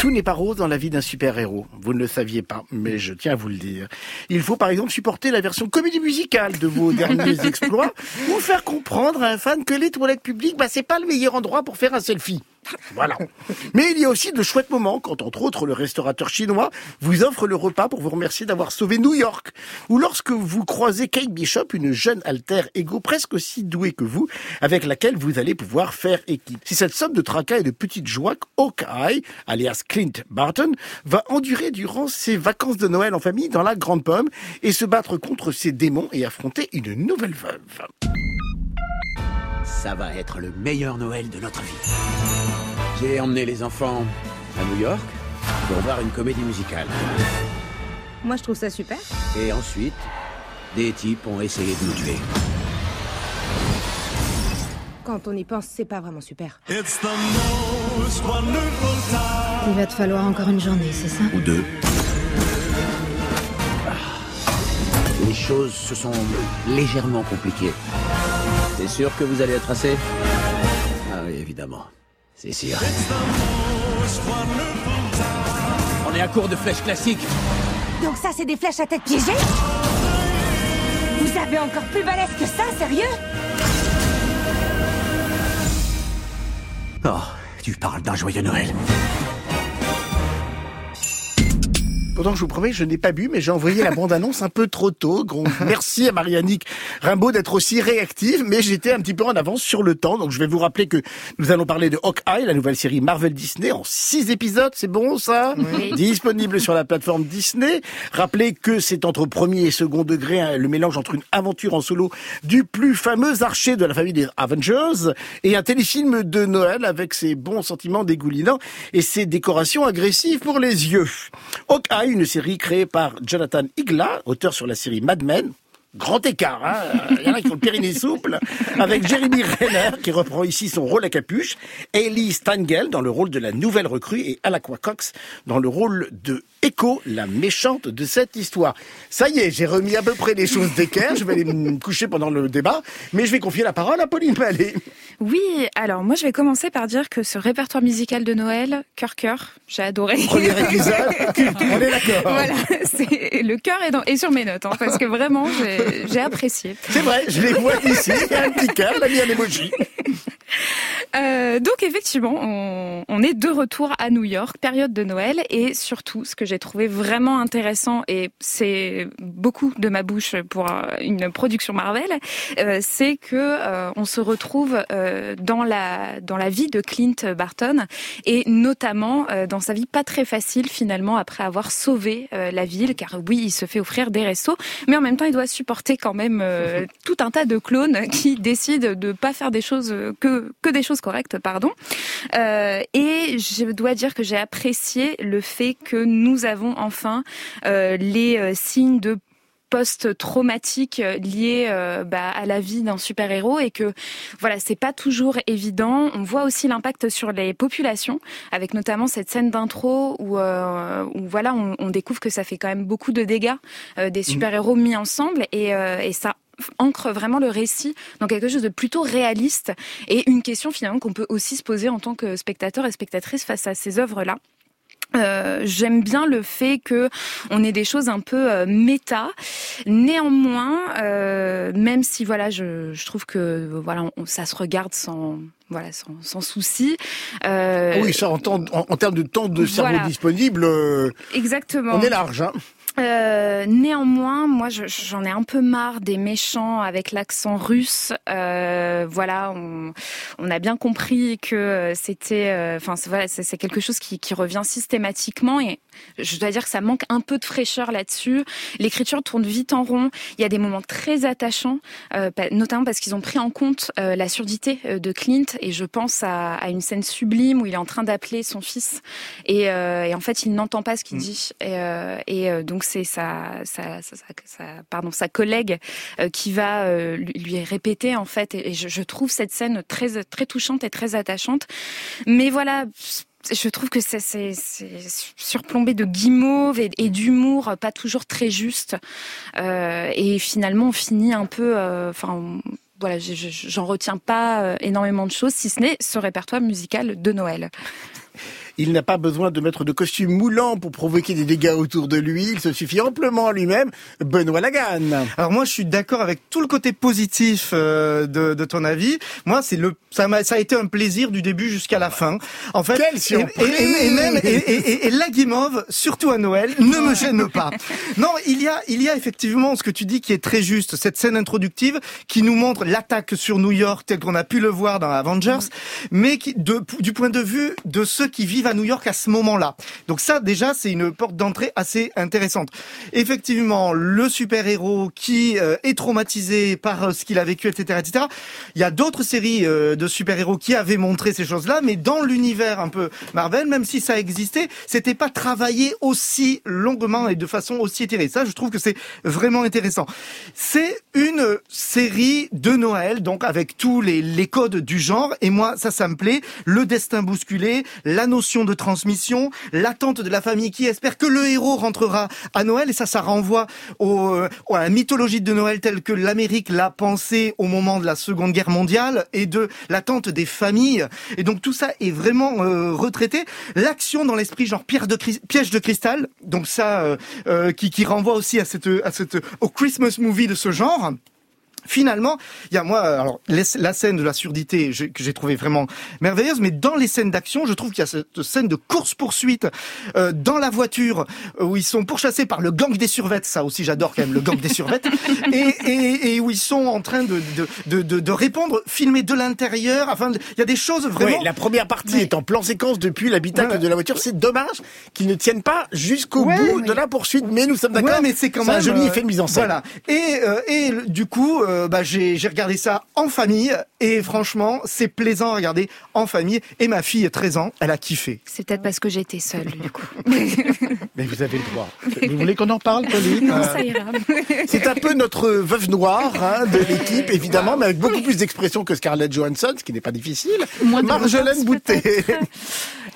Tout n'est pas rose dans la vie d'un super-héros. Vous ne le saviez pas, mais je tiens à vous le dire. Il faut par exemple supporter la version comédie musicale de vos derniers exploits ou faire comprendre à un fan que les toilettes publiques, bah, c'est pas le meilleur endroit pour faire un selfie. Voilà. Mais il y a aussi de chouettes moments quand, entre autres, le restaurateur chinois vous offre le repas pour vous remercier d'avoir sauvé New York. Ou lorsque vous croisez Kate Bishop, une jeune alter ego presque aussi douée que vous, avec laquelle vous allez pouvoir faire équipe. C'est cette somme de tracas et de petites joies qu'Hawkeye, alias Clint Barton, va endurer durant ses vacances de Noël en famille dans la Grande Pomme et se battre contre ses démons et affronter une nouvelle veuve. Ça va être le meilleur Noël de notre vie. J'ai emmené les enfants à New York pour voir une comédie musicale. Moi, je trouve ça super. Et ensuite, des types ont essayé de nous tuer. Quand on y pense, c'est pas vraiment super. Il va te falloir encore une journée, c'est ça? Ou deux. Les choses se sont légèrement compliquées. C'est sûr que vous allez être assez Ah oui, évidemment. C'est sûr. On est à court de flèches classiques. Donc ça, c'est des flèches à tête piégée Vous avez encore plus balèze que ça, sérieux Oh, tu parles d'un joyeux Noël. Pourtant, je vous promets, je n'ai pas bu, mais j'ai envoyé la bande-annonce un peu trop tôt. Merci à Marianique Rimbaud d'être aussi réactive, mais j'étais un petit peu en avance sur le temps. Donc, je vais vous rappeler que nous allons parler de Hawkeye, la nouvelle série Marvel Disney, en six épisodes. C'est bon, ça? Disponible sur la plateforme Disney. Rappelez que c'est entre premier et second degré, hein, le mélange entre une aventure en solo du plus fameux archer de la famille des Avengers et un téléfilm de Noël avec ses bons sentiments dégoulinants et ses décorations agressives pour les yeux. Hawkeye une série créée par Jonathan Igla, auteur sur la série Mad Men, grand écart. Hein Il y en a qui ont le périnée souple. Avec Jeremy Renner, qui reprend ici son rôle à capuche. Ellie Stangel dans le rôle de la nouvelle recrue. Et Alaqua Cox dans le rôle de Echo, la méchante de cette histoire. Ça y est, j'ai remis à peu près les choses d'équerre. Je vais aller me coucher pendant le débat. Mais je vais confier la parole à Pauline Mallet. Oui, alors moi je vais commencer par dire que ce répertoire musical de Noël, cœur cœur, j'ai adoré. Premier épisode, on est d'accord. Voilà, le cœur est, dans, est sur mes notes, hein, parce que vraiment j'ai apprécié. C'est vrai, je les vois ici, il y a un petit cœur, il a un emoji. Euh, donc effectivement, on, on, est de retour à New York, période de Noël, et surtout, ce que j'ai trouvé vraiment intéressant, et c'est beaucoup de ma bouche pour euh, une production Marvel, euh, c'est que euh, on se retrouve euh, dans la dans la vie de Clint Barton, et notamment euh, dans sa vie pas très facile finalement après avoir sauvé la ville, car oui, il se fait offrir des restos, mais en même temps, il doit supporter quand même tout un tas de clones qui décident de pas faire des choses que que des choses correctes, pardon. Euh, et je dois dire que j'ai apprécié le fait que nous avons enfin euh, les euh, signes de post-traumatique lié euh, bah, à la vie d'un super-héros et que voilà c'est pas toujours évident. On voit aussi l'impact sur les populations avec notamment cette scène d'intro où, euh, où voilà on, on, découvre que ça fait quand même beaucoup de dégâts euh, des super-héros mis ensemble et, et ça ancre vraiment le récit dans quelque chose de plutôt réaliste et une question finalement qu'on peut aussi se poser en tant que spectateur et spectatrice face à ces œuvres-là. Euh, J'aime bien le fait que on ait des choses un peu euh, méta. Néanmoins, euh, même si voilà, je, je trouve que voilà, on, ça se regarde sans voilà, sans, sans souci. Oui, ça en, en, en, termes de temps de cerveau voilà. disponible, exactement. On est large. Hein. Euh, néanmoins, moi, j'en ai un peu marre des méchants avec l'accent russe. Euh, voilà, on, on, a bien compris que c'était, enfin, voilà, c'est quelque chose qui, qui, revient systématiquement et je dois dire que ça manque un peu de fraîcheur là-dessus. L'écriture tourne vite en rond. Il y a des moments très attachants, euh, notamment parce qu'ils ont pris en compte euh, la surdité de Clint et je pense à, à, une scène sublime où il est en train d'appeler son fils et, euh, et, en fait il n'entend pas ce qu'il mmh. dit et, et donc c'est sa, sa, sa, sa, pardon, sa collègue qui va lui répéter en fait et je, je trouve cette scène très très touchante et très attachante. Mais voilà, je trouve que c'est surplombé de guimauve et, d'humour pas toujours très juste. Euh, et finalement, on finit un peu. Enfin. Euh, voilà, j'en retiens pas énormément de choses, si ce n'est ce répertoire musical de Noël. Il n'a pas besoin de mettre de costume moulant pour provoquer des dégâts autour de lui. Il se suffit amplement à lui-même. Benoît Lagan. Alors moi, je suis d'accord avec tout le côté positif euh, de, de ton avis. Moi, c'est le ça, m'a- ça a été un plaisir du début jusqu'à la fin. En fait, Quelle et, surprise et, et- et même et, et, et- et la guimauve, surtout à Noël, ne me gêne pas. Non, il y a il y a effectivement ce que tu dis qui est très juste, cette scène introductive qui nous montre l'attaque sur New York tel qu'on a pu le voir dans Avengers, mais qui de, du point de vue de ceux qui vivent à New York à ce moment-là. Donc ça déjà c'est une porte d'entrée assez intéressante. Effectivement, le super-héros qui euh, est traumatisé par euh, ce qu'il a vécu, etc., etc. Il y a d'autres séries euh, de super-héros qui avaient montré ces choses-là, mais dans l'univers un peu Marvel, même si ça existait, c'était pas travaillé aussi longuement et de façon aussi étirée. Ça, je trouve que c'est vraiment intéressant. C'est une série de Noël, donc avec tous les, les codes du genre, et moi, ça, ça me plaît. Le destin bousculé, la notion de transmission, l'attente de la famille qui espère que le héros rentrera à Noël, et ça, ça renvoie euh, à la mythologie de Noël telle que l'Amérique l'a pensée au moment de la Seconde Guerre mondiale, et de l'attente des familles. Et donc tout ça est vraiment euh, retraité. L'action dans l'esprit, genre pierre piège de cristal, donc ça, euh, qui, renvoie aussi à cette, au Christmas movie de ce genre. Finalement, il y a moi, alors les- la scène de la surdité que j'ai trouvé vraiment merveilleuse, mais dans les scènes d'action, je trouve qu'il y a cette scène de course poursuite euh, dans la voiture euh, où ils sont pourchassés par le gang des survettes, ça aussi j'adore quand même le gang des survettes, et, et, et où ils sont en train de de, de, de, de répondre, filmer de l'intérieur, enfin il y a des choses vraiment. Ouais, la première partie Mais- est en plan séquence depuis l'habitacle de la voiture. C'est dommage qu'ils ne tiennent pas jusqu'au Ouais, bout oui. de la poursuite, mais nous sommes d'accord. Ouais, mais c'est quand même un joli euh, effet de mise en scène. Voilà. Et euh, et du coup, euh, bah j'ai j'ai regardé ça en famille et franchement, c'est plaisant à regarder en famille. Et ma fille, 13 ans, elle a kiffé. C'est peut-être parce que j'étais seule, du coup. Mais vous avez le droit. Vous voulez qu'on en parle, Pauline Non, ça ira. C'est un peu notre veuve noire hein, de l'équipe, évidemment, mais avec beaucoup plus d'expression que Scarlett Johansson, ce qui n'est pas difficile. Moins Marjolaine Boutet.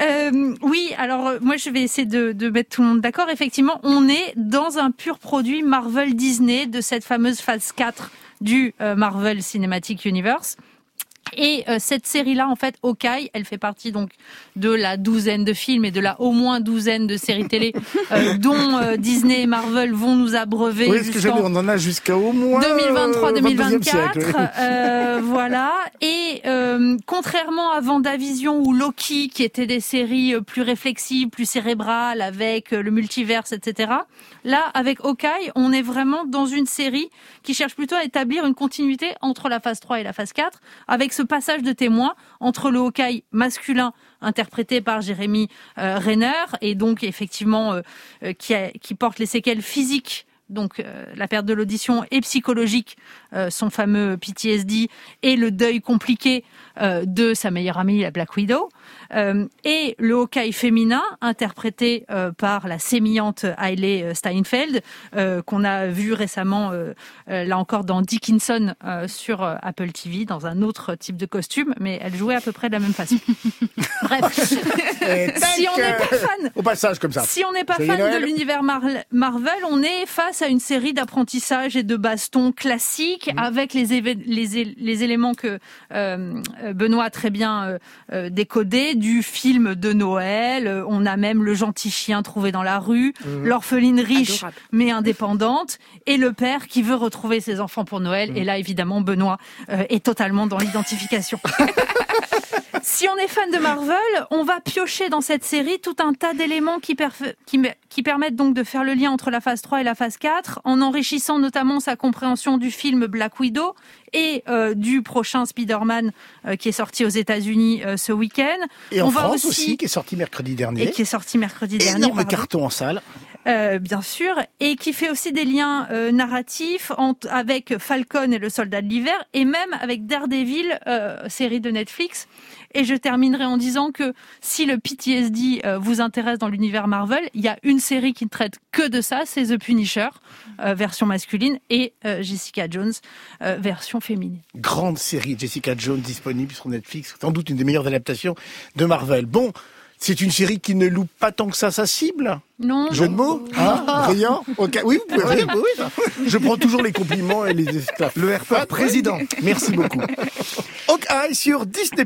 Euh, oui, alors euh, moi je vais essayer de, de mettre tout le monde d'accord. Effectivement, on est dans un pur produit Marvel Disney de cette fameuse phase 4 du euh, Marvel Cinematic Universe. Et euh, cette série-là, en fait, Hawkeye, elle fait partie donc de la douzaine de films et de la au moins douzaine de séries télé euh, dont euh, Disney et Marvel vont nous abreuver Oui, ce que on en a jusqu'à au moins euh, 22e siècle, 2023-2024, oui. euh, voilà. Et euh, contrairement à Vendavision ou Loki, qui étaient des séries euh, plus réflexives, plus cérébrales, avec euh, le multiverse, etc. Là, avec Hawkeye, on est vraiment dans une série qui cherche plutôt à établir une continuité entre la phase 3 et la phase 4, avec ce passage de témoin entre le Hawkeye masculin interprété par Jérémy euh, Renner et donc effectivement euh, euh, qui, porte les séquelles physiques donc euh, la perte de l'audition et psychologique, euh, son fameux PTSD et le deuil compliqué euh, de sa meilleure amie, la Black Widow, et le Hawkeye féminin interprété par la sémillante Hailey Steinfeld, qu'on a vu récemment, là encore dans Dickinson sur Apple TV, dans un autre type de costume, mais elle jouait à peu près de la même façon. Bref, si on n'est pas fan Au passage, comme ça. si on n'est pas fan de l'univers Mar- Marvel, on est face à une série d'apprentissage et de bastons classiques Mm. avec les, les, éléments que euh, Benoît a très bien euh, euh, décodés du film de Noël. Euh, On a même le gentil chien trouvé dans la rue, Mm. l'orpheline riche Adorable. mais indépendante et le père qui veut retrouver ses enfants pour Noël. Mm. Et là, évidemment, Benoît euh, est totalement dans l'identification. Si on est fan de Marvel, on va piocher dans cette série tout un tas d'éléments qui, permettent donc de faire le lien entre la phase 3 et la phase 4, en enrichissant notamment sa compréhension du film Black Widow et euh, du prochain Spider-Man euh, qui est sorti aux États-Unis euh, ce week-end. Et en va France aussi, aussi, qui est sorti mercredi et dernier. qui est sorti mercredi dernier. Énorme carton en salle. Euh, bien sûr, et qui fait aussi des liens euh, narratifs avec Falcon et le Soldat de l'hiver, et même avec Daredevil, euh, série de Netflix. Et je terminerai en disant que si le PTSD euh, vous intéresse dans l'univers Marvel, il y a une série qui ne traite que de ça, c'est The Punisher, euh, version masculine, et Jessica Jones, version féminine. Grande série Jessica Jones disponible sur Netflix. Sans doute une des meilleures adaptations de Marvel. Bon, c'est une série qui ne loupe pas tant que ça sa cible. Non, Jeu de mots Hein Brillant Ok. Oui, vous pouvez rire, oui, oui, ça. Je prends toujours les compliments et les esclaves. Le RPA président. Merci beaucoup. Hawkeye sur Disney+.